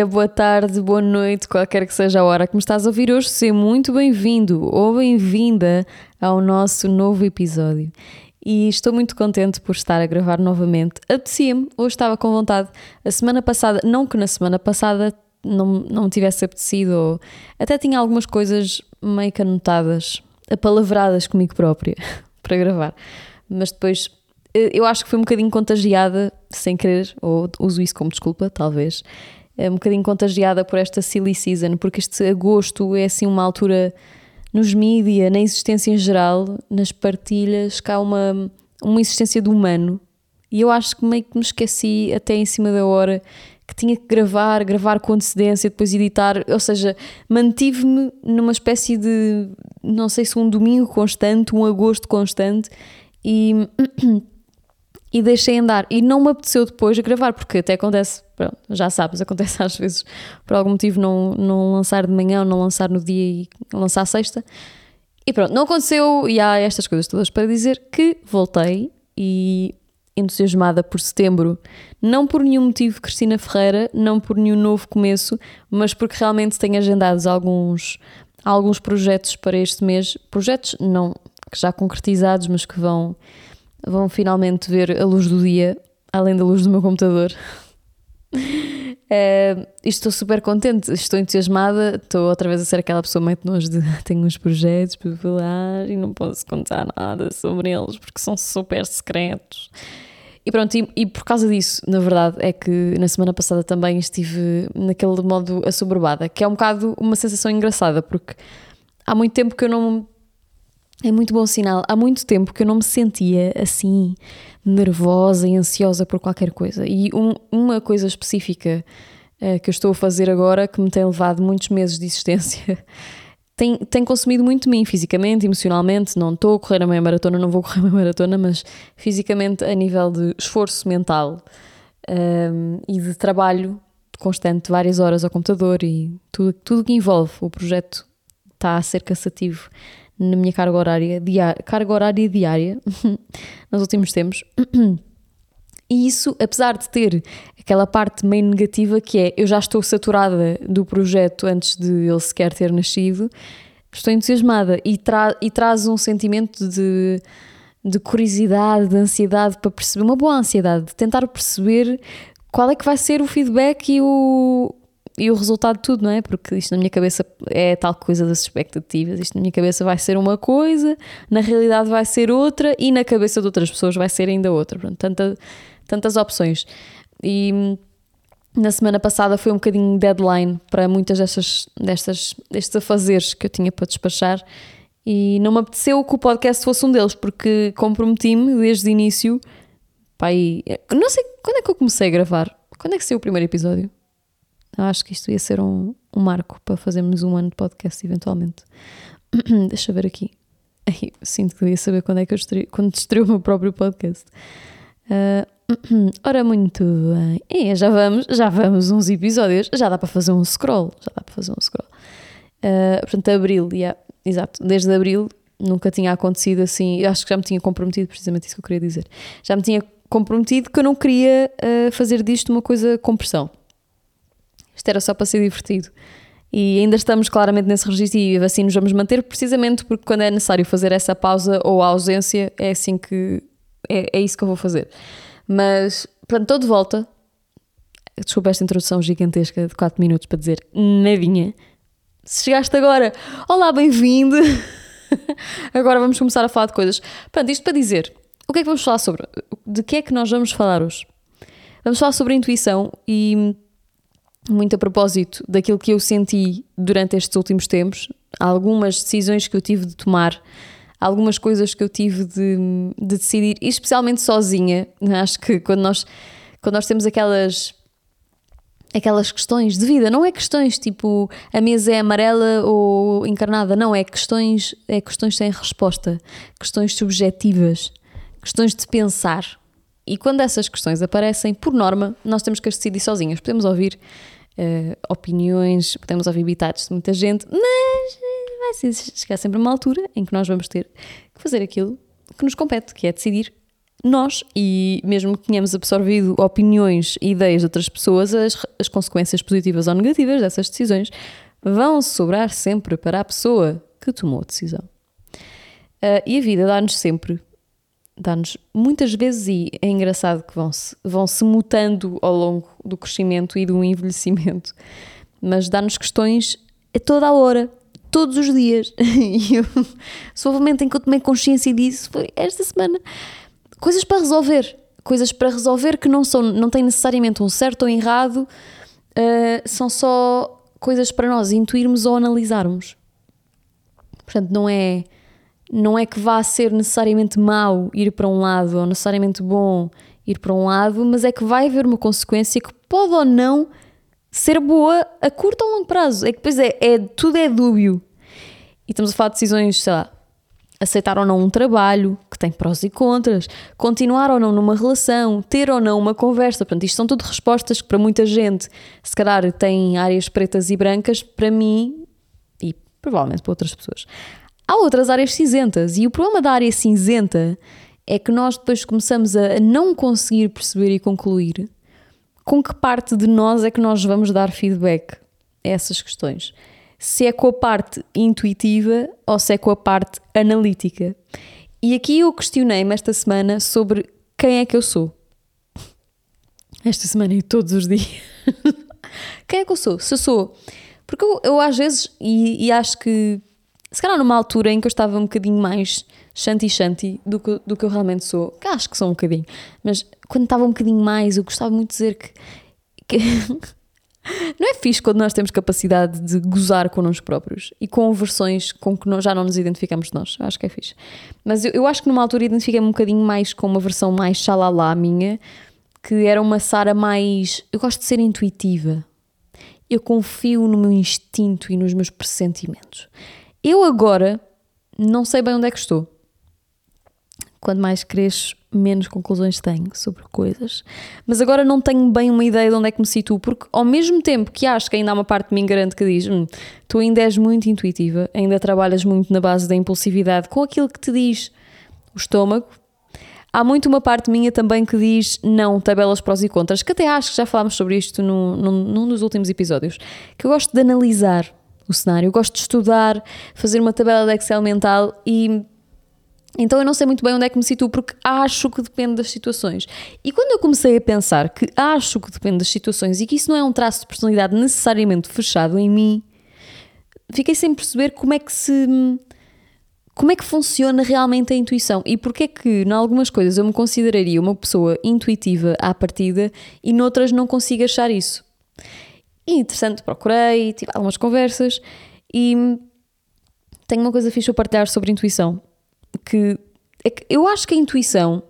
Dia, boa tarde, boa noite, qualquer que seja a hora que me estás a ouvir hoje, seja muito bem-vindo ou bem-vinda ao nosso novo episódio. E estou muito contente por estar a gravar novamente. Apetecia-me, hoje estava com vontade. A semana passada, não que na semana passada não, não me tivesse apetecido, ou até tinha algumas coisas meio que anotadas, apalavradas comigo própria para gravar. Mas depois eh, eu acho que foi um bocadinho contagiada, sem querer, ou uso isso como desculpa, talvez, um bocadinho contagiada por esta silly season, porque este agosto é assim uma altura nos mídia, na existência em geral, nas partilhas, há uma, uma existência do humano. E eu acho que meio que me esqueci até em cima da hora que tinha que gravar, gravar com antecedência, depois editar, ou seja, mantive-me numa espécie de, não sei se um domingo constante, um agosto constante, e e deixei andar. E não me apeteceu depois gravar, porque até acontece, pronto, já sabes, acontece às vezes por algum motivo não, não lançar de manhã ou não lançar no dia e lançar sexta. E pronto, não aconteceu e há estas coisas todas para dizer que voltei e entusiasmada por setembro, não por nenhum motivo Cristina Ferreira, não por nenhum novo começo, mas porque realmente tenho agendados alguns, alguns projetos para este mês, projetos não, que já concretizados, mas que vão vão finalmente ver a luz do dia, além da luz do meu computador. É, estou super contente, estou entusiasmada, estou outra vez a ser aquela pessoa meio nojo de tenho uns projetos para falar e não posso contar nada sobre eles porque são super secretos. E pronto, e, e, por causa disso, na verdade, é que na semana passada também estive naquele modo assoberbada, que é um bocado uma sensação engraçada, porque há muito tempo que eu não é muito bom sinal. Há muito tempo que eu não me sentia assim nervosa e ansiosa por qualquer coisa. E um, uma coisa específica uh, que eu estou a fazer agora, que me tem levado muitos meses de existência, tem, tem consumido muito de mim, fisicamente, emocionalmente. Não estou a correr a meia maratona, não vou correr a meia maratona, mas fisicamente, a nível de esforço mental um, ehm, e de trabalho constante, várias horas ao computador e tudo, tudo que envolve o projeto está a ser cansativo na minha carga horária diária, carga horária diária nos últimos tempos. E isso, apesar de ter aquela parte meio negativa que é eu já estou saturada do projeto antes de ele sequer ter nascido, estou entusiasmada e, tra e traz um sentimento de, de curiosidade, de ansiedade para perceber, uma boa ansiedade, de tentar perceber qual é que vai ser o feedback e o, e o resultado de tudo, não é? Porque isto na minha cabeça é tal coisa das expectativas. Isto na minha cabeça vai ser uma coisa, na realidade vai ser outra e na cabeça de outras pessoas vai ser ainda outra. Pronto, tanta, tantas opções. E hum, na semana passada foi um bocadinho deadline para muitas destas, destas, destes afazeres que eu tinha para despachar e não me apeteceu que o podcast fosse um deles, porque comprometi-me desde o início. Pai, não sei quando é que eu comecei a gravar. Quando é que saiu o primeiro episódio? Eu acho que isto ia ser um, um marco para fazermos um ano de podcast eventualmente. Deixa eu ver aqui. Ai, sinto que devia saber quando é que eu estreio, quando estreio o meu próprio podcast. Uh, ora, muito bem. É, já vamos, já vamos uns episódios. Já dá para fazer um scroll. Já dá para fazer um scroll. Uh, portanto, abril, yeah, exato. Desde abril nunca tinha acontecido assim. Eu acho que já me tinha comprometido, precisamente isso que eu queria dizer. Já me tinha comprometido que eu não queria uh, fazer disto uma coisa com pressão. Isto era só para ser divertido. E ainda estamos claramente nesse registro e assim nos vamos manter, precisamente porque quando é necessário fazer essa pausa ou a ausência, é assim que. É, é isso que eu vou fazer. Mas, pronto, estou de volta. Desculpa esta introdução gigantesca de 4 minutos para dizer nadinha. Se chegaste agora, olá, bem-vindo! agora vamos começar a falar de coisas. Pronto, isto para dizer, o que é que vamos falar sobre? De que é que nós vamos falar hoje? Vamos falar sobre intuição e muito a propósito daquilo que eu senti durante estes últimos tempos, algumas decisões que eu tive de tomar, algumas coisas que eu tive de, de decidir, especialmente sozinha. Acho que quando nós, quando nós temos aquelas aquelas questões de vida, não é questões tipo a mesa é amarela ou encarnada, não, é questões, é questões sem resposta, questões subjetivas, questões de pensar. E quando essas questões aparecem, por norma, nós temos que as decidir sozinhas. Podemos ouvir uh, opiniões, podemos ouvir bitados de muita gente, mas vai ser, chegar sempre uma altura em que nós vamos ter que fazer aquilo que nos compete, que é decidir nós, e mesmo que tenhamos absorvido opiniões e ideias de outras pessoas, as, as consequências positivas ou negativas dessas decisões vão sobrar sempre para a pessoa que tomou a decisão. Uh, e a vida dá-nos sempre, dá-nos muitas vezes, e é engraçado que vão-se vão -se mutando ao longo do crescimento e do envelhecimento, mas dá-nos questões a toda a hora, todos os dias. E eu, só o momento em que eu tomei consciência disso foi esta semana. Coisas para resolver, coisas para resolver que não, são, não têm necessariamente um certo ou errado, uh, são só coisas para nós intuirmos ou analisarmos. Portanto, não é, não é que vá ser necessariamente mau ir para um lado ou necessariamente bom ir para um lado, mas é que vai haver uma consequência que pode ou não ser boa a curto ou longo prazo. É que depois é, é tudo é dúbio. E estamos a falar de decisões, sei lá, aceitar ou não um trabalho que tem prós e contras, continuar ou não numa relação, ter ou não uma conversa. Portanto, isto são tudo respostas que para muita gente, se calhar, têm áreas pretas e brancas, para mim e provavelmente para outras pessoas. Há outras áreas cinzentas e o problema da área cinzenta é que nós depois começamos a não conseguir perceber e concluir com que parte de nós é que nós vamos dar feedback a essas questões se é com a parte intuitiva ou se é com a parte analítica. E aqui eu questionei-me esta semana sobre quem é que eu sou. Esta semana e todos os dias. quem é que eu sou? Se eu sou. Porque eu, eu às vezes, e, e, acho que se calhar numa altura em que eu estava um bocadinho mais shanti-shanti do que, do que eu realmente sou, que acho que sou um bocadinho, mas quando estava um bocadinho mais, eu gostava muito de dizer que, que não é fixe quando nós temos capacidade de gozar connosco próprios e com versões com que nós já não nos identificamos de nós. Acho que é fixe. Mas eu, eu acho que numa altura identifiquei-me um bocadinho mais com uma versão mais xalala minha, que era uma Sara mais. Eu gosto de ser intuitiva. Eu confio no meu instinto e nos meus pressentimentos. Eu agora não sei bem onde é que estou. Quanto mais cresço, menos conclusões tenho sobre coisas. Mas agora não tenho bem uma ideia de onde é que me situo, porque ao mesmo tempo que acho que ainda há uma parte de mim garante que diz hum, tu ainda és muito intuitiva, ainda trabalhas muito na base da impulsividade com aquilo que te diz o estômago. Há muito uma parte minha também que diz não, tabelas prós e contras, que até acho que já falámos sobre isto num, num, num dos últimos episódios, que eu gosto de analisar o cenário, eu gosto de estudar, fazer uma tabela de Excel mental e então eu não sei muito bem onde é que me situo porque acho que depende das situações. E quando eu comecei a pensar que acho que depende das situações e que isso não é um traço de personalidade necessariamente fechado em mim, fiquei sem perceber como é que se como é que funciona realmente a intuição e porque é que, em algumas coisas, eu me consideraria uma pessoa intuitiva à partida e noutras não consigo achar isso. E interessante, procurei, tive algumas conversas e tenho uma coisa fixe a partilhar sobre intuição que, é que eu acho que a intuição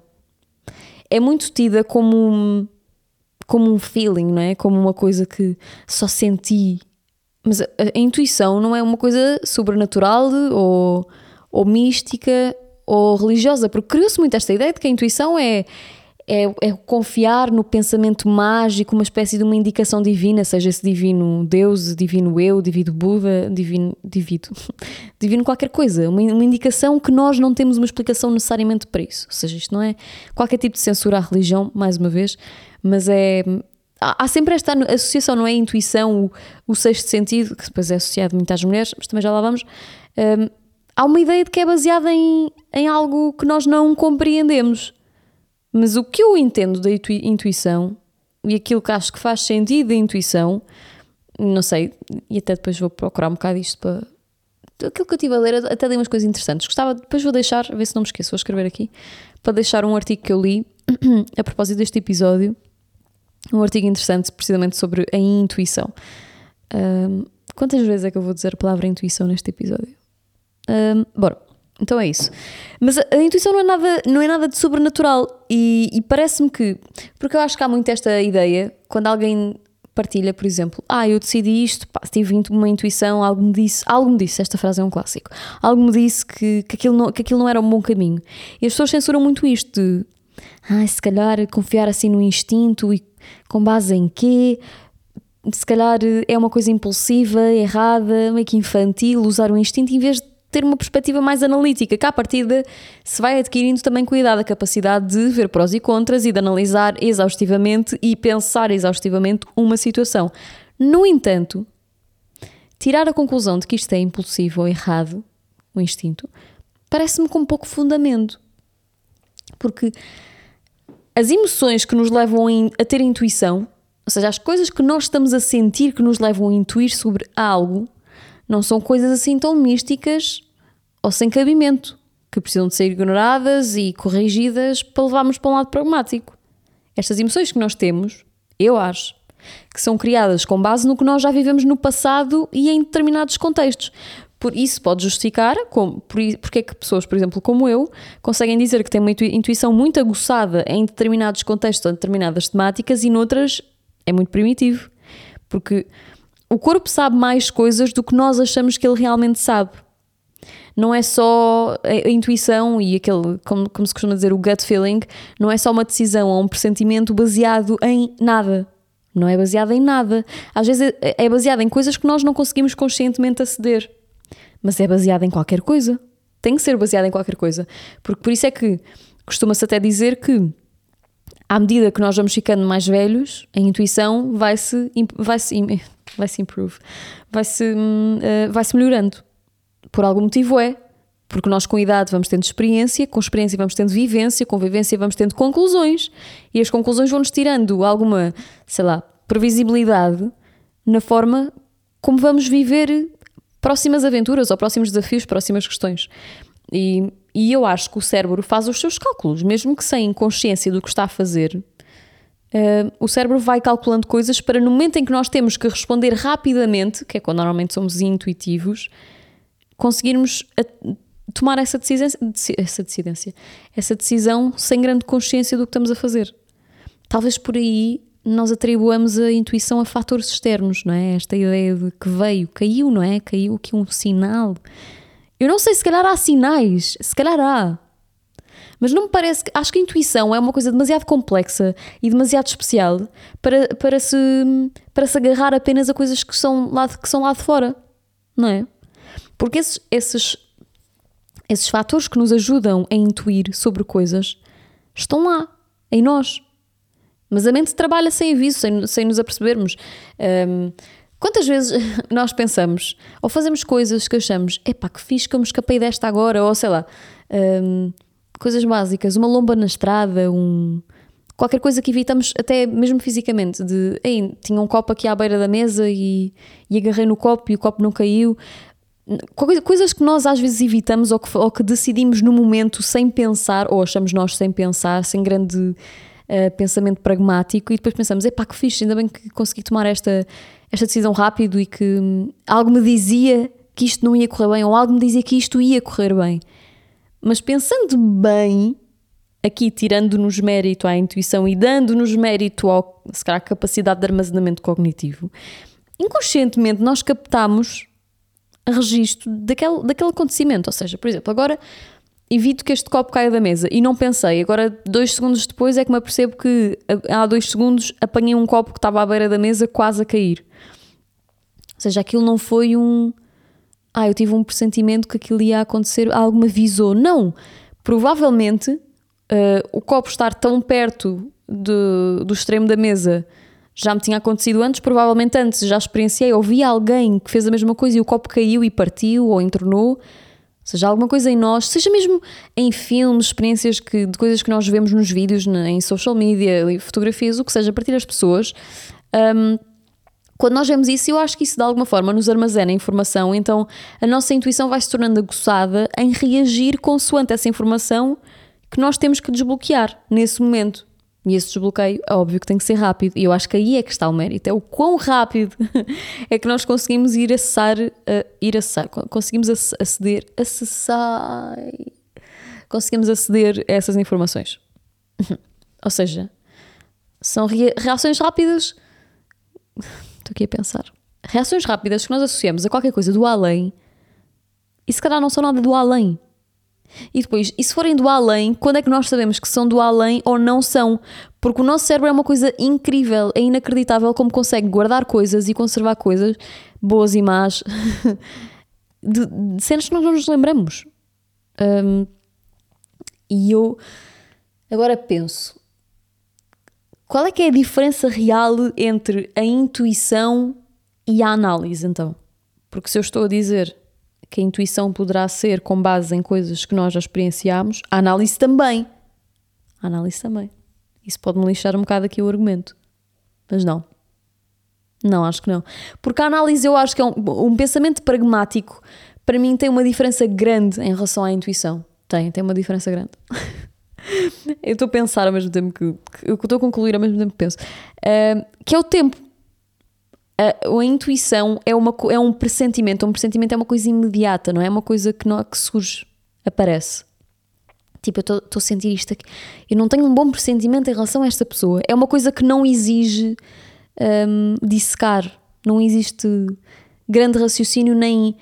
é muito tida como um, como um feeling, não é? Como uma coisa que só senti. Mas a, a intuição não é uma coisa sobrenatural ou, ou mística ou religiosa, porque criou-se muito esta ideia de que a intuição é, é, é, confiar no pensamento mágico, uma espécie de uma indicação divina, seja esse divino Deus, divino eu, divino Buda, divino, divino, divino qualquer coisa, uma, uma, indicação que nós não temos uma explicação necessariamente para isso. Ou seja, isto não é qualquer tipo de censura à religião, mais uma vez, mas é. Há, sempre esta associação, não é? A intuição, o, o sexto sentido, que depois é associado muito às mulheres, mas também já lá vamos. Um, há uma ideia de que é baseada em, em algo que nós não compreendemos mas o que eu entendo da intuição e aquilo que acho que faz sentido da intuição, não sei, e até depois vou procurar um bocado isto para. Aquilo que eu estive a ler, até dei umas coisas interessantes. Gostava, depois vou deixar, ver se não me esqueço, vou escrever aqui, para deixar um artigo que eu li a propósito deste episódio. Um artigo interessante, precisamente sobre a intuição. Um, quantas vezes é que eu vou dizer a palavra intuição neste episódio? Um, bora. Então é isso. Mas a, a, intuição não é nada, não é nada de sobrenatural e, e parece-me que, porque eu acho que há muito esta ideia, quando alguém partilha, por exemplo, ah, eu decidi isto, pá, tive uma intuição, algo me disse, algo me disse, esta frase é um clássico, algo me disse que, que, aquilo, não, que aquilo não era um bom caminho. E as pessoas censuram muito isto de, ah, se calhar confiar assim no instinto e com base em quê? Se calhar é uma coisa impulsiva, errada, meio que infantil, usar o instinto em vez de ter uma perspectiva mais analítica, que à partida se vai adquirindo também cuidado, a capacidade de ver prós e contras e de analisar exaustivamente e pensar exaustivamente uma situação. No entanto, tirar a conclusão de que isto é impulsivo ou errado, o instinto, parece-me com pouco fundamento. Porque as emoções que nos levam a ter intuição, ou seja, as coisas que nós estamos a sentir que nos levam a intuir sobre algo, não são coisas assim tão místicas ou sem cabimento, que precisam de ser ignoradas e corrigidas para levarmos para um lado pragmático. Estas emoções que nós temos, eu acho, que são criadas com base no que nós já vivemos no passado e em determinados contextos. Por isso pode justificar como, por, porque é que pessoas, por exemplo, como eu, conseguem dizer que têm uma intuição muito aguçada em determinados contextos ou determinadas temáticas e noutras é muito primitivo. Porque o corpo sabe mais coisas do que nós achamos que ele realmente sabe. Não é só a, intuição e aquele, como, como se costuma dizer, o gut feeling, não é só uma decisão ou um pressentimento baseado em nada. Não é baseado em nada. Às vezes é, é baseado em coisas que nós não conseguimos conscientemente aceder. Mas é baseado em qualquer coisa. Tem que ser baseado em qualquer coisa. Porque por isso é que costuma-se até dizer que à medida que nós vamos ficando mais velhos, a intuição vai-se vai -se, vai se improve, vai se, uh, vai se melhorando. Por algum motivo é. Porque nós, com idade, vamos tendo experiência, com experiência, vamos tendo vivência, com vivência, vamos tendo conclusões. E as conclusões vão-nos tirando alguma, sei lá, previsibilidade na forma como vamos viver próximas aventuras ou próximos desafios, próximas questões. E, e eu acho que o cérebro faz os seus cálculos, mesmo que sem consciência do que está a fazer, Uh, o cérebro vai calculando coisas para no momento em que nós temos que responder rapidamente, que é quando normalmente somos intuitivos, conseguirmos a, tomar essa decisão, essa decidência, essa decisão sem grande consciência do que estamos a fazer. Talvez por aí nós atribuamos a intuição a fatores externos, não é? Esta ideia de que veio, caiu, não é? Caiu aqui um sinal. Eu não sei, se calhar há sinais, se calhar há. Mas não me parece que. Acho que a intuição é uma coisa demasiado complexa e demasiado especial para, para, se, para se agarrar apenas a coisas que são, lá de, que são lá de fora. Não é? Porque esses, esses, esses fatores que nos ajudam a intuir sobre coisas estão lá, em nós. Mas a mente trabalha sem aviso, sem, sem nos apercebermos. Um, quantas vezes nós pensamos ou fazemos coisas que achamos, epá, que fiz que eu me escapei desta agora, ou sei lá. Um, coisas básicas, uma lomba na estrada, um qualquer coisa que evitamos até mesmo fisicamente, de Ei, tinha um copo aqui à beira da mesa e, e agarrei no copo e o copo não caiu. Coisas que nós às vezes evitamos ou que, ou que decidimos no momento sem pensar, ou achamos nós sem pensar, sem grande uh, pensamento pragmático, e depois pensamos: epá, que fixe, ainda bem que consegui tomar esta, esta decisão rápido e que hum, algo me dizia que isto não ia correr bem, ou algo me dizia que isto ia correr bem. Mas pensando bem, aqui tirando-nos mérito à intuição e dando-nos mérito ao, se calhar, capacidade de armazenamento cognitivo, inconscientemente nós captamos registro daquele, daquele acontecimento. Ou seja, por exemplo, agora evito que este copo caia da mesa e não pensei. Agora, dois segundos depois, é que me apercebo que há dois segundos apanhei um copo que estava à beira da mesa quase a cair. Ou seja, aquilo não foi um ah, eu tive um pressentimento que aquilo ia acontecer, algo me avisou. Não, provavelmente uh, o copo estar tão perto de, do extremo da mesa já me tinha acontecido antes, provavelmente antes já experienciei, ouvi alguém que fez a mesma coisa e o copo caiu e partiu ou entornou. Seja alguma coisa em nós, seja mesmo em filmes, experiências que, de coisas que nós vemos nos vídeos, em social media, fotografias, o que seja, a partir das pessoas. Um, quando nós vemos isso, eu acho que isso de alguma forma nos armazena informação, então a nossa intuição vai se tornando aguçada em reagir consoante essa informação que nós temos que desbloquear nesse momento. E esse desbloqueio é óbvio que tem que ser rápido. E eu acho que aí é que está o mérito. É o quão rápido é que nós conseguimos ir acessar, uh, ir acessar, conseguimos aceder, acessar, conseguimos aceder a essas informações. Ou seja, são reações rápidas Estou aqui a pensar. Reações rápidas que nós associamos a qualquer coisa do além e se calhar não são nada do além. E depois, e se forem do além, quando é que nós sabemos que são do além ou não são? Porque o nosso cérebro é uma coisa incrível, é inacreditável como consegue guardar coisas e conservar coisas, boas e más, de, de cenas que nós não nos lembramos. Um, e eu agora penso: qual é que é a diferença real entre a intuição e a análise, então? Porque se eu estou a dizer que a intuição poderá ser com base em coisas que nós já experienciámos, a análise também. A análise também. Isso pode-me lixar um bocado aqui o argumento. Mas não. Não, acho que não. Porque a análise eu acho que é um, um pensamento pragmático, para mim tem uma diferença grande em relação à intuição. Tem, tem uma diferença grande. eu estou a pensar ao mesmo tempo que, que eu estou a concluir ao mesmo tempo que penso. Uh, que é o tempo. Uh, a intuição é, uma, é um pressentimento. Um pressentimento é uma coisa imediata, não é? É uma coisa que, não, que surge, aparece. Tipo, eu estou a sentir isto aqui. Eu não tenho um bom pressentimento em relação a esta pessoa. É uma coisa que não exige um, dissecar. Não existe grande raciocínio, nem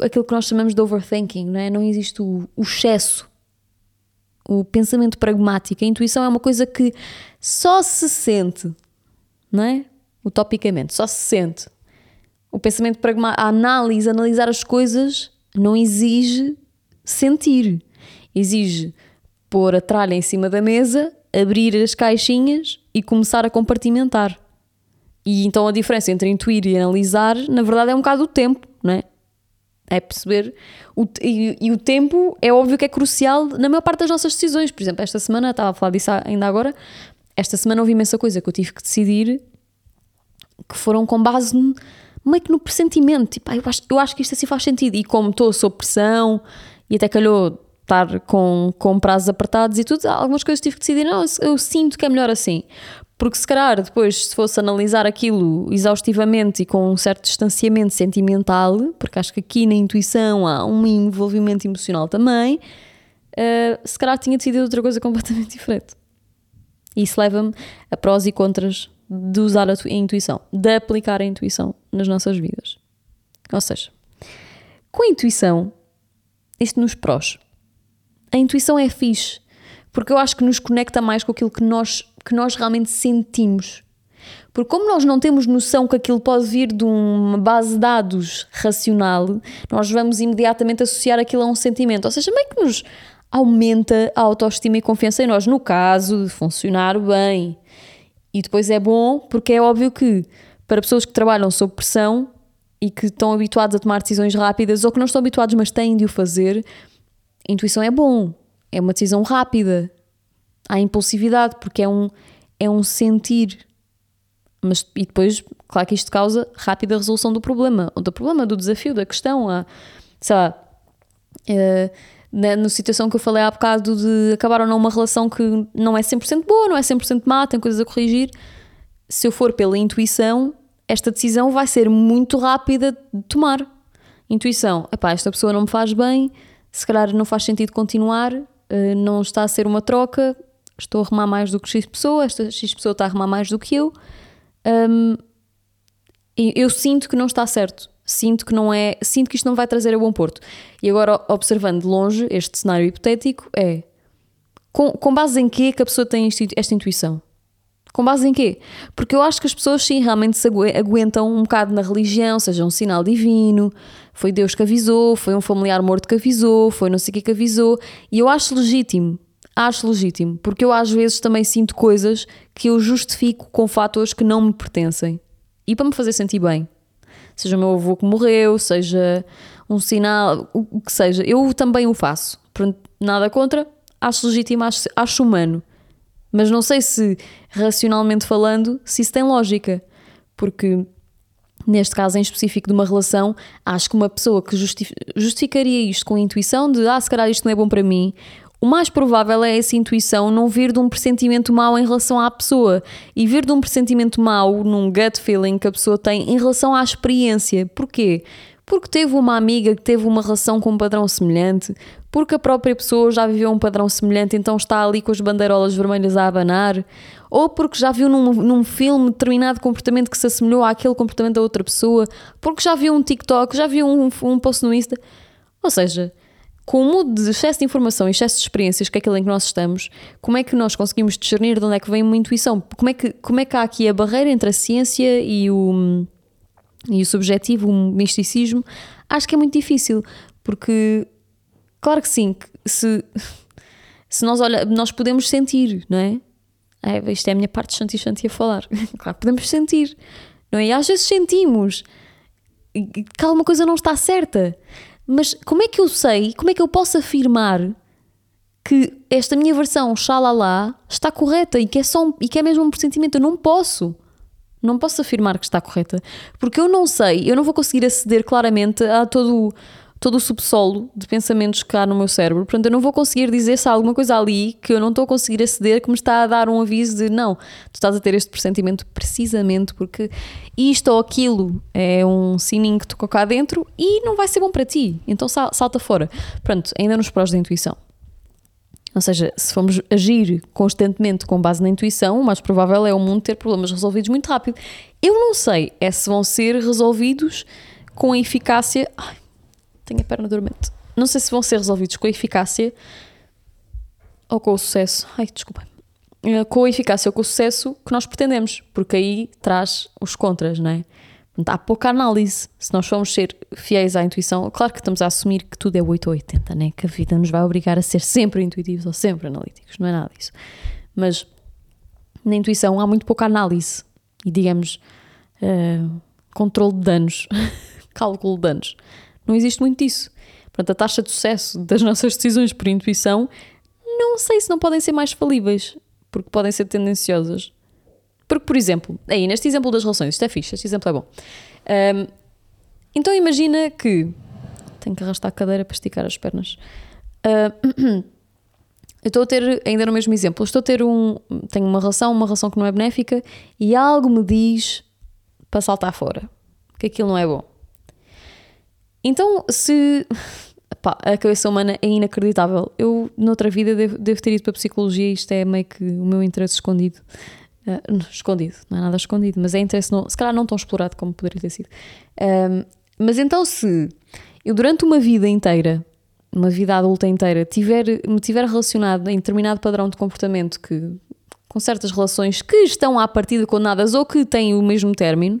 aquilo que nós chamamos de overthinking, não é? Não existe o, o excesso. O pensamento pragmático. A intuição é uma coisa que só se sente, não é? Utopicamente, só se sente. O pensamento pragmático, a análise, analisar as coisas, não exige sentir exige pôr a tralha em cima da mesa, abrir as caixinhas e começar a compartimentar. E então a diferença entre intuir e analisar, na verdade, é um bocado o tempo, não é? É perceber. O, e, e, o tempo é óbvio que é crucial na maior parte das nossas decisões. Por exemplo, esta semana, estava a falar disso ainda agora, esta semana houve imensa coisa que eu tive que decidir que foram com base no, meio que no pressentimento. Tipo, ah, eu, acho, eu acho que isto assim faz sentido. E como estou sob pressão e até calhou estar com, com prazos apertados e tudo, algumas coisas tive que decidir, não, eu sinto que é melhor assim. Porque se calhar depois, se fosse analisar aquilo exaustivamente e com um certo distanciamento sentimental, porque acho que aqui na intuição há um envolvimento emocional também, uh, se calhar tinha decidido outra coisa completamente diferente. E isso leva-me a prós e contras de usar a, a intuição, de aplicar a intuição nas nossas vidas. Ou seja, com a intuição, isto nos prós, a intuição é fixe, porque eu acho que nos conecta mais com aquilo que nós, que nós realmente sentimos. Porque como nós não temos noção que aquilo pode vir de uma base de dados racional, nós vamos imediatamente associar aquilo a um sentimento. Ou seja, meio que nos aumenta a autoestima e confiança em nós, no caso de funcionar bem. E depois é bom, porque é óbvio que para pessoas que trabalham sob pressão e que estão habituados a tomar decisões rápidas ou que não estão habituados, mas têm de o fazer, intuição é bom, é uma decisão rápida. Há impulsividade, porque é um, é um sentir. Mas, e depois, claro que isto causa rápida resolução do problema, do problema, do desafio, da questão. Há, sei lá, é, na, na, situação que eu falei há bocado de acabar ou não uma relação que não é 100% boa, não é 100% má, tem coisas a corrigir. Se eu for pela intuição, esta decisão vai ser muito rápida de tomar. Intuição, epá, esta pessoa não me faz bem, se calhar não faz sentido continuar, eh, não está a ser uma troca, estou a remar mais do que X pessoa, esta X pessoa está a remar mais do que eu. Um, eu sinto que não está certo, sinto que não é, sinto que isto não vai trazer a bom porto. E agora, observando de longe este cenário hipotético, é com, com base em que que a pessoa tem esta intuição? Com base em quê? Porque eu acho que as pessoas sim realmente se aguentam um bocado na religião, seja um sinal divino, foi Deus que avisou, foi um familiar morto que avisou, foi não sei o que que avisou, e eu acho legítimo, acho legítimo, porque eu às vezes também sinto coisas que eu justifico com fatores que não me pertencem e para me fazer sentir bem. Seja o meu avô que morreu, seja um sinal, o que seja, eu também o faço. Nada contra, acho legítimo, acho, acho humano. Mas não sei se, racionalmente falando, se isso tem lógica. Porque, neste caso em específico de uma relação, acho que uma pessoa que justificaria isto com a intuição de, ah, se calhar isto não é bom para mim, o mais provável é essa intuição não vir de um pressentimento mau em relação à pessoa e vir de um pressentimento mau num gut feeling que a pessoa tem em relação à experiência. Porquê? Porque teve uma amiga que teve uma relação com um padrão semelhante, porque a própria pessoa já viveu um padrão semelhante, então está ali com as bandeirolas vermelhas a abanar, ou porque já viu num, num filme determinado comportamento que se assemelhou àquele comportamento da outra pessoa, porque já viu um TikTok, já viu um, um post no Insta. Ou seja, com o mundo de excesso de informação e excesso de experiências, que é aquilo em que nós estamos, como é que nós conseguimos discernir de onde é que vem uma intuição? Como é que, como é que há aqui a barreira entre a ciência e o, e o subjetivo, o misticismo? acho que é muito difícil, porque, claro que sim, se, se nós olha, nós podemos sentir, não é? é isto é a minha parte de Shanti a falar. claro, podemos sentir, não é? E às vezes sentimos que alguma coisa não está certa. Mas como é que eu sei, como é que eu posso afirmar que esta minha versão xalala está correta e que é, só um, e que é mesmo um pressentimento? Eu não posso. Não posso afirmar que está correta. Porque eu não sei, eu não vou conseguir aceder claramente a todo todo o subsolo de pensamentos que há no meu cérebro. Portanto, eu não vou conseguir dizer se há alguma coisa ali que eu não estou a conseguir aceder que me está a dar um aviso de não, tu estás a ter este pressentimento precisamente porque isto ou aquilo é um sininho que tocou cá dentro e não vai ser bom para ti. Então salta fora. Pronto, ainda nos prós da intuição. Ou seja, se formos agir constantemente com base na intuição, o mais provável é o mundo ter problemas resolvidos muito rápido. Eu não sei é se vão ser resolvidos com a eficácia. Ai, tenho a perna dormente. Não sei se vão ser resolvidos com a eficácia ou com o sucesso. Ai, desculpa. Eh, com a eficácia ou com o sucesso que nós pretendemos, porque aí traz os contras, não é? Há pouca análise. Se nós formos ser fiéis à intuição, claro que estamos a assumir que tudo é 8 ou 80, né? que a vida nos vai obrigar a ser sempre intuitivos ou sempre analíticos, não é nada disso. Mas na intuição há muito pouca análise e, digamos, uh, controle de danos, cálculo de danos. Não existe muito disso. Portanto, a taxa de sucesso das nossas decisões por intuição, não sei se não podem ser mais falíveis, porque podem ser tendenciosas. Porque, por exemplo, aí neste exemplo das relações, isto é fixe, este exemplo é bom. Um, então imagina que. Tenho que arrastar a cadeira para esticar as pernas. Uh, eu estou a ter, ainda no mesmo exemplo, estou a ter um. Tenho uma relação, uma relação que não é benéfica e algo me diz para saltar fora, que aquilo não é bom. Então, se. Pá, a cabeça humana é inacreditável. Eu, noutra vida, devo, devo ter ido para a psicologia, isto é meio que o meu interesse escondido. Uh, escondido, não é nada escondido, mas é interesse, não, se calhar não tão explorado como poderia ter sido. Um, mas então, se eu durante uma vida inteira, uma vida adulta inteira, tiver, me tiver relacionado em determinado padrão de comportamento que, com certas relações que estão à partida condenadas ou que têm o mesmo término,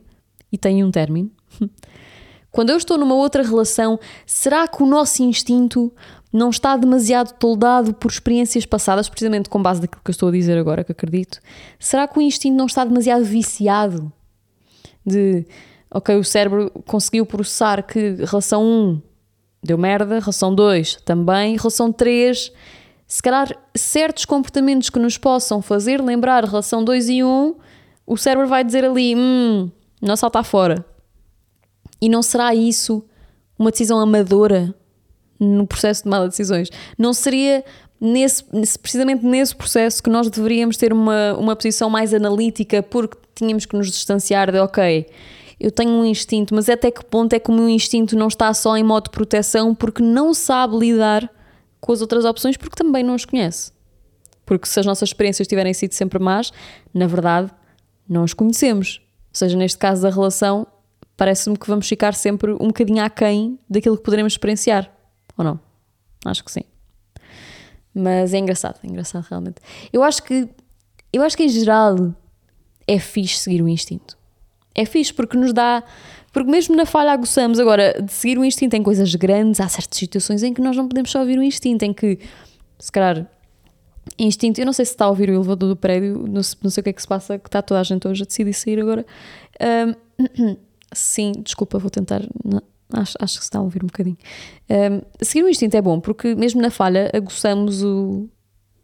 e têm um término, quando eu estou numa outra relação, será que o nosso instinto não está demasiado toldado por experiências passadas, precisamente com base naquilo que eu estou a dizer agora, que acredito? Será que o instinto não está demasiado viciado? De, ok, o cérebro conseguiu processar que relação 1 deu merda, relação 2 também, relação 3, se calhar certos comportamentos que nos possam fazer lembrar relação 2 e 1, o cérebro vai dizer ali, hum, não salta fora. E não será isso uma decisão amadora no processo de tomada de decisões? Não seria nesse, precisamente nesse processo que nós deveríamos ter uma, uma posição mais analítica porque tínhamos que nos distanciar de ok, eu tenho um instinto, mas até que ponto é que o meu instinto não está só em modo de proteção porque não sabe lidar com as outras opções porque também não as conhece. Porque se as nossas experiências tiverem sido sempre más, na verdade, não as conhecemos. Ou seja, neste caso da relação, parece-me que vamos ficar sempre um bocadinho aquém daquilo que poderemos experienciar. Ou não? Acho que sim. Mas é engraçado, é engraçado realmente. Eu acho que, eu acho que em geral é fixe seguir o instinto. É fixe porque nos dá. Porque mesmo na falha aguçamos. Agora, de seguir o instinto em coisas grandes, há certas situações em que nós não podemos só ouvir o instinto, em que, se calhar, instinto. Eu não sei se está a ouvir o elevador do prédio, não sei, não sei o que é que se passa, que está toda a gente hoje a decidir sair agora. Um, Sim, desculpa, vou tentar. Não, acho, acho que se está a ouvir um bocadinho. Um, seguir o instinto é bom, porque mesmo na falha aguçamos o,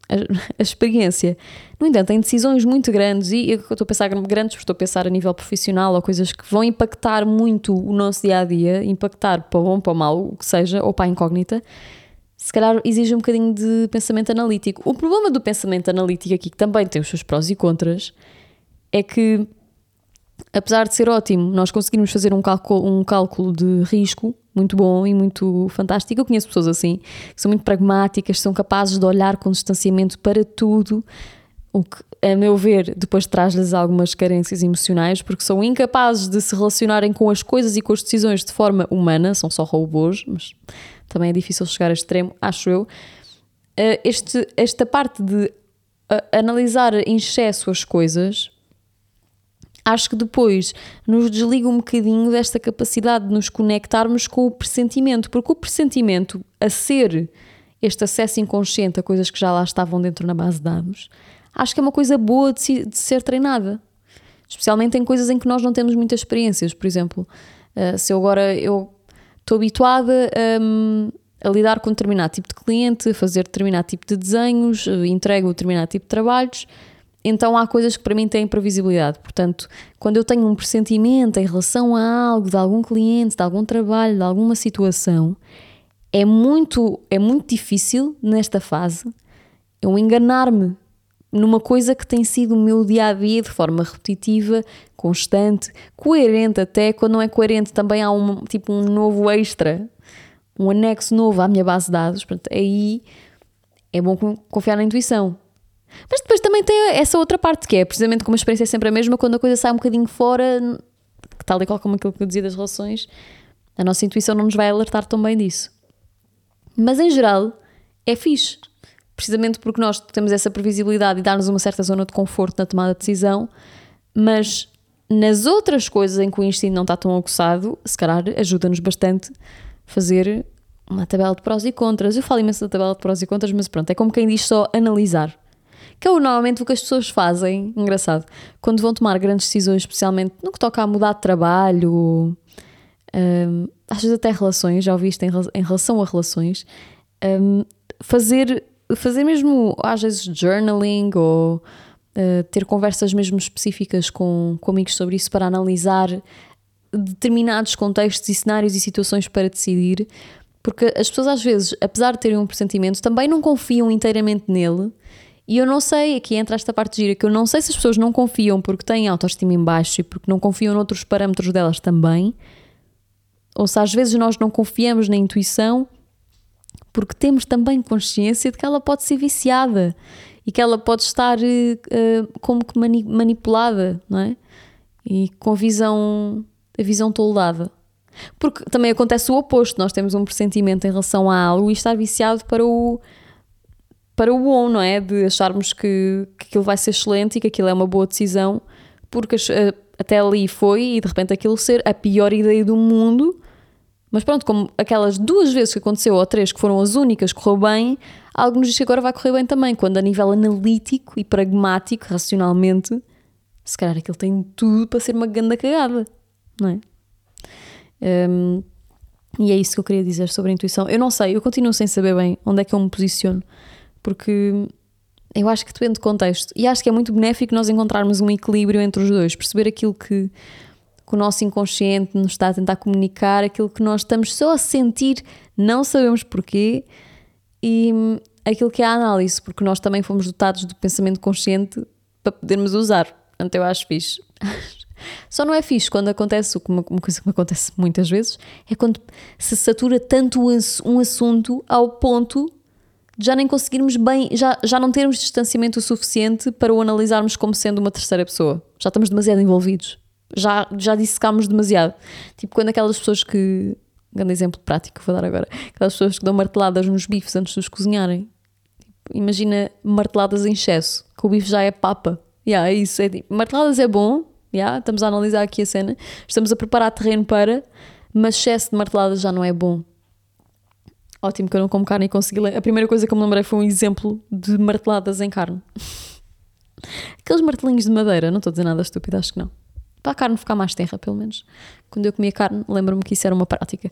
a, a, experiência. No entanto, em decisões muito grandes, e eu estou a pensar grandes, porque estou a pensar a nível profissional ou coisas que vão impactar muito o nosso dia a dia, impactar para bom, para mal, o que seja, ou para a incógnita, se calhar exige um bocadinho de pensamento analítico. O problema do pensamento analítico aqui, que também tem os seus prós e contras, é que apesar de ser ótimo, nós conseguimos fazer um cálculo, um cálculo de risco muito bom e muito fantástico. Eu conheço pessoas assim, que são muito pragmáticas, são capazes de olhar com distanciamento para tudo, o que, a meu ver, depois traz-lhes algumas carências emocionais, porque são incapazes de se relacionarem com as coisas e com as decisões de forma humana, são só robôs, mas também é difícil chegar a extremo, acho eu. Eh, este, esta parte de analisar em excesso as coisas acho que depois nos desliga um bocadinho desta capacidade de nos conectarmos com o pressentimento, porque o pressentimento, a ser este acesso inconsciente a coisas que já lá estavam dentro na base de dados, acho que é uma coisa boa de, se, de ser treinada. Especialmente em coisas em que nós não temos muitas experiências. Por exemplo, uh, se eu agora eu estou habituada um, a lidar com determinado tipo de cliente, a fazer determinado tipo de desenhos, uh, entrego determinado tipo de trabalhos, então há coisas que para mim têm previsibilidade. Portanto, quando eu tenho um pressentimento em relação a algo, de algum cliente, de algum trabalho, de alguma situação, é muito, é muito difícil nesta fase eu enganar-me numa coisa que tem sido o meu dia a dia de forma repetitiva, constante, coerente até. Quando não é coerente, também há um tipo um novo extra, um anexo novo à minha base de dados. Portanto, aí é bom confiar na intuição. Mas depois também tem essa outra parte que é precisamente como a experiência é sempre a mesma, quando a coisa sai um bocadinho fora, tal e qual como aquilo que eu dizia das relações, a nossa intuição não nos vai alertar tão bem disso. Mas em geral é fixe, precisamente porque nós temos essa previsibilidade e dá-nos uma certa zona de conforto na tomada de decisão, mas nas outras coisas em que o instinto não está tão aguçado, se calhar ajuda-nos bastante fazer uma tabela de prós e contras. Eu falo imenso da tabela de prós e contras, mas pronto, é como quem diz só analisar que é normalmente o que as pessoas fazem, engraçado, quando vão tomar grandes decisões, especialmente no que toca a mudar de trabalho, um, às vezes até relações, já ouviste em, em relação a relações, um, fazer, fazer mesmo, às vezes, journaling ou uh, ter conversas mesmo específicas com, com amigos sobre isso para analisar determinados contextos e cenários e situações para decidir, porque as pessoas às vezes, apesar de terem um pressentimento, também não confiam inteiramente nele e eu não sei, aqui entra esta parte gira, que eu não sei se as pessoas não confiam porque têm autoestima em baixo e porque não confiam noutros parâmetros delas também, ou se às vezes nós não confiamos na intuição porque temos também consciência de que ela pode ser viciada e que ela pode estar uh, como que mani manipulada, não é? E com a visão, a visão toldada. Porque também acontece o oposto, nós temos um pressentimento em relação a algo e estar viciado para o para o bom, não é? De acharmos que, que aquilo vai ser excelente e que aquilo é uma boa decisão, porque uh, até ali foi e de repente aquilo ser a pior ideia do mundo. Mas pronto, como aquelas duas vezes que aconteceu, ou três, que foram as únicas, correu bem, algo nos diz que agora vai correr bem também, quando a nível analítico e pragmático, racionalmente, se calhar aquilo tem tudo para ser uma grande cagada, não é? Um, e é isso que eu queria dizer sobre a intuição. Eu não sei, eu continuo sem saber bem onde é que eu me posiciono porque eu acho que depende do contexto. E acho que é muito benéfico nós encontrarmos um equilíbrio entre os dois, perceber aquilo que, que o nosso inconsciente nos está a tentar comunicar, aquilo que nós estamos só a sentir, não sabemos porquê, e aquilo que é a análise, porque nós também fomos dotados do pensamento consciente para podermos usar. Portanto, eu acho fixe. Só não é fixe quando acontece, uma, uma coisa que me acontece muitas vezes, é quando se satura tanto um assunto ao ponto já nem conseguirmos bem, já, já não termos distanciamento o suficiente para o analisarmos como sendo uma terceira pessoa. Já estamos demasiado envolvidos. Já, já dissecámos demasiado. Tipo, quando aquelas pessoas que. Um grande exemplo prático que vou dar agora. Aquelas pessoas que dão marteladas nos bifes antes de os cozinharem. Tipo, imagina marteladas em excesso, que o bife já é papa. Yeah, é isso. É, tipo, marteladas é bom, yeah, estamos a analisar aqui a cena. Estamos a preparar terreno para, mas excesso de marteladas já não é bom. Ótimo que eu não como carne e consegui ler. A primeira coisa que eu me lembrei foi um exemplo de marteladas em carne. Aqueles martelinhos de madeira, não estou a dizer nada estúpido, acho que não. Para a carne ficar mais terra, pelo menos. Quando eu comia carne, lembro-me que isso era uma prática.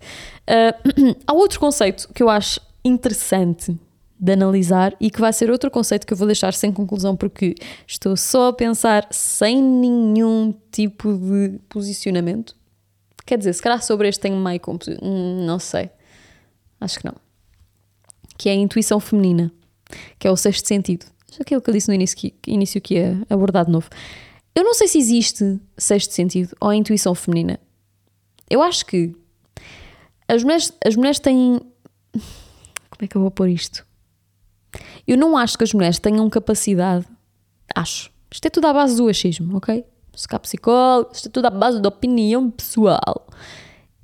Uh, há outro conceito que eu acho interessante de analisar e que vai ser outro conceito que eu vou deixar sem conclusão porque estou só a pensar sem nenhum tipo de posicionamento. Quer dizer, se calhar sobre este tenho meio. Hum, não sei. Acho que não. Que é a intuição feminina, que é o sexto sentido. Aquilo que eu disse no início que, início que ia abordar de novo. Eu não sei se existe sexto sentido ou intuição feminina. Eu acho que as mulheres, as mulheres têm. Como é que eu vou pôr isto? Eu não acho que as mulheres tenham capacidade. Acho. Isto é tudo à base do achismo, ok? Cá psicólogo, isto é tudo à base da opinião pessoal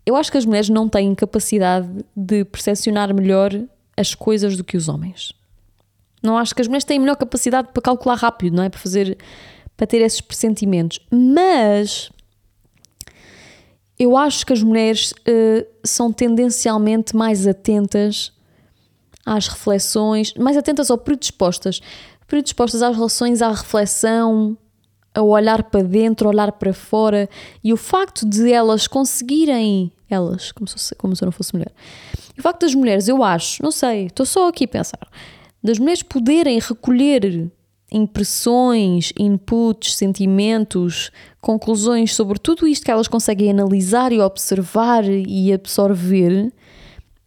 eu acho que as mulheres não têm capacidade de percepcionar melhor as coisas do que os homens. Não acho que as mulheres têm melhor capacidade para calcular rápido, não é? Para fazer, para ter esses pressentimentos. Mas eu acho que as mulheres uh, são tendencialmente mais atentas às reflexões, mais atentas ou predispostas, predispostas às relações, à reflexão, a olhar para dentro, a olhar para fora, e o facto de elas conseguirem, elas, como se, como se eu não fosse mulher, o facto das mulheres, eu acho, não sei, estou só aqui a pensar, das mulheres poderem recolher impressões, inputs, sentimentos, conclusões sobre tudo isto que elas conseguem analisar e observar e absorver,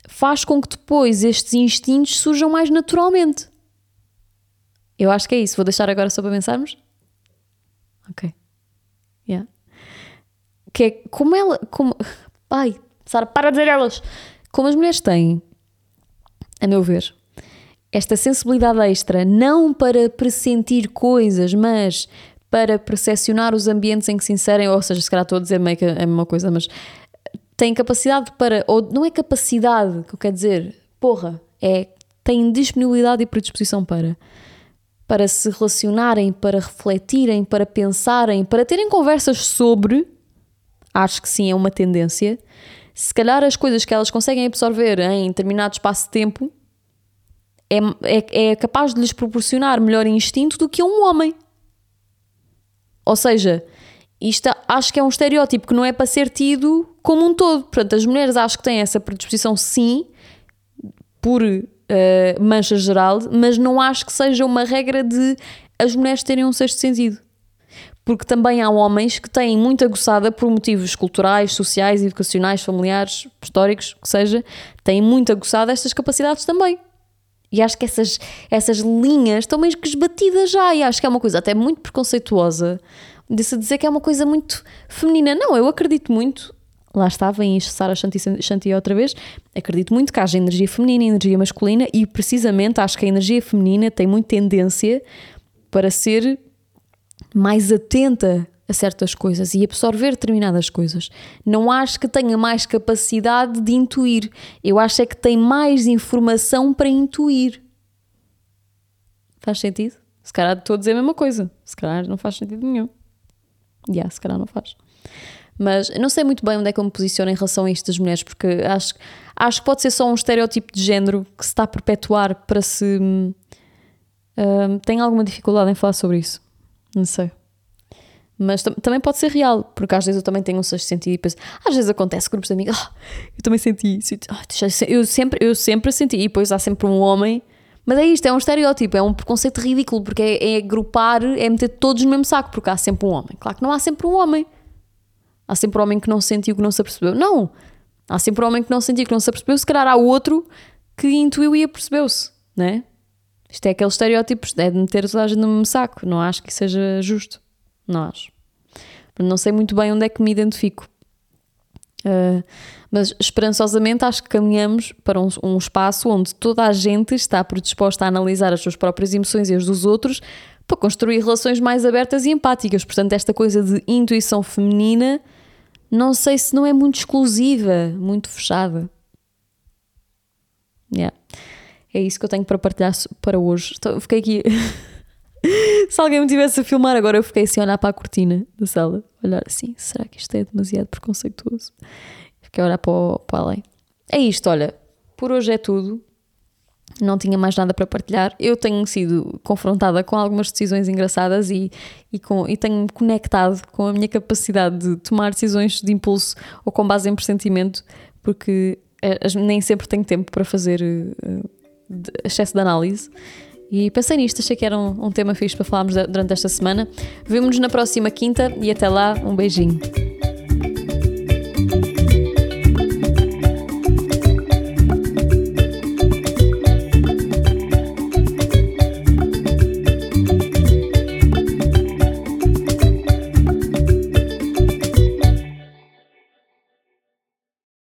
faz com que depois estes instintos surjam mais naturalmente. Eu acho que é isso. Vou deixar agora só para pensarmos. Ok. Yeah. Que é como ela. Como, ai, Sara, para de dizer elas! Como as mulheres têm, a meu ver, esta sensibilidade extra, não para pressentir coisas, mas para percepcionar os ambientes em que se inserem, ou seja, se calhar estou a dizer meio que a mesma coisa, mas têm capacidade para, ou não é capacidade que eu quero dizer, porra, é têm disponibilidade e predisposição para para se relacionarem, para refletirem, para pensarem, para terem conversas sobre, acho que sim, é uma tendência. Se calhar as coisas que elas conseguem absorver em determinado espaço de tempo é, é, é capaz de lhes proporcionar melhor instinto do que um homem. Ou seja, isto acho que é um estereótipo que não é para ser tido como um todo. Portanto, as mulheres acho que têm essa predisposição, sim, por uh, mancha geral, mas não acho que seja uma regra de as mulheres terem um sexto sentido. Porque também há homens que têm muita goçada por motivos culturais, sociais, educacionais, familiares, históricos, que seja, têm muita goçada estas capacidades também. E acho que essas, essas linhas estão meio que esbatidas já, e acho que é uma coisa até muito preconceituosa de se dizer que é uma coisa muito feminina. Não, eu acredito muito lá está, vem Sara Shanti outra vez. Acredito muito que haja energia feminina e energia masculina, e precisamente acho que a energia feminina tem muita tendência para ser mais atenta a certas coisas e absorver determinadas coisas. Não acho que tenha mais capacidade de intuir. Eu acho é que tem mais informação para intuir. Faz sentido? Se calhar estou a dizer a mesma coisa. Se calhar não faz sentido nenhum. Já, yeah, se calhar não faz. Mas não sei muito bem onde é que eu me posiciono em relação a isto das mulheres, porque acho, acho que pode ser só um estereótipo de género que se está a perpetuar para se. Uh, tenho alguma dificuldade em falar sobre isso. Não sei. Mas também pode ser real, porque às vezes eu também tenho um sexto sentido e penso, às vezes acontece grupos de amigos, oh, eu também senti isso, oh, eu sempre, eu sempre senti, e depois há sempre um homem, mas é isto, é um estereótipo, é um preconceito ridículo, porque é, é agrupar, é meter todos no mesmo saco, porque há sempre um homem. Claro que não há sempre um homem. Há sempre um homem que não sentiu, que não se apercebeu. Não! Há sempre um homem que não sentiu, que não se apercebeu. Se calhar há outro que intuiu e apercebeu-se, né? Isto é aqueles estereótipos, é de meter toda a gente no mesmo saco. Não acho que seja justo. Não acho. Não sei muito bem onde é que me identifico. Uh, mas esperançosamente acho que caminhamos para um, um, espaço onde toda a gente está predisposta a analisar as suas próprias emoções e as dos outros para construir relações mais abertas e empáticas. Portanto, esta coisa de intuição feminina não sei se não é muito exclusiva, muito fechada. Yeah. É isso que eu tenho para partilhar para hoje. Então, fiquei aqui. se alguém me tivesse a filmar agora, eu fiquei assim a olhar para a cortina da sala, olhar assim: será que isto é demasiado preconceituoso? Fiquei a olhar para, o, para além. É isto, olha. Por hoje é tudo. Não tinha mais nada para partilhar. Eu tenho sido confrontada com algumas decisões engraçadas e, e, com, e tenho-me conectado com a minha capacidade de tomar decisões de impulso ou com base em pressentimento, porque eh, nem sempre tenho tempo para fazer uh, excesso de análise. E pensei nisto, achei que era um, um tema fixe para falarmos durante esta semana. Vemo-nos na próxima quinta e até lá, um beijinho.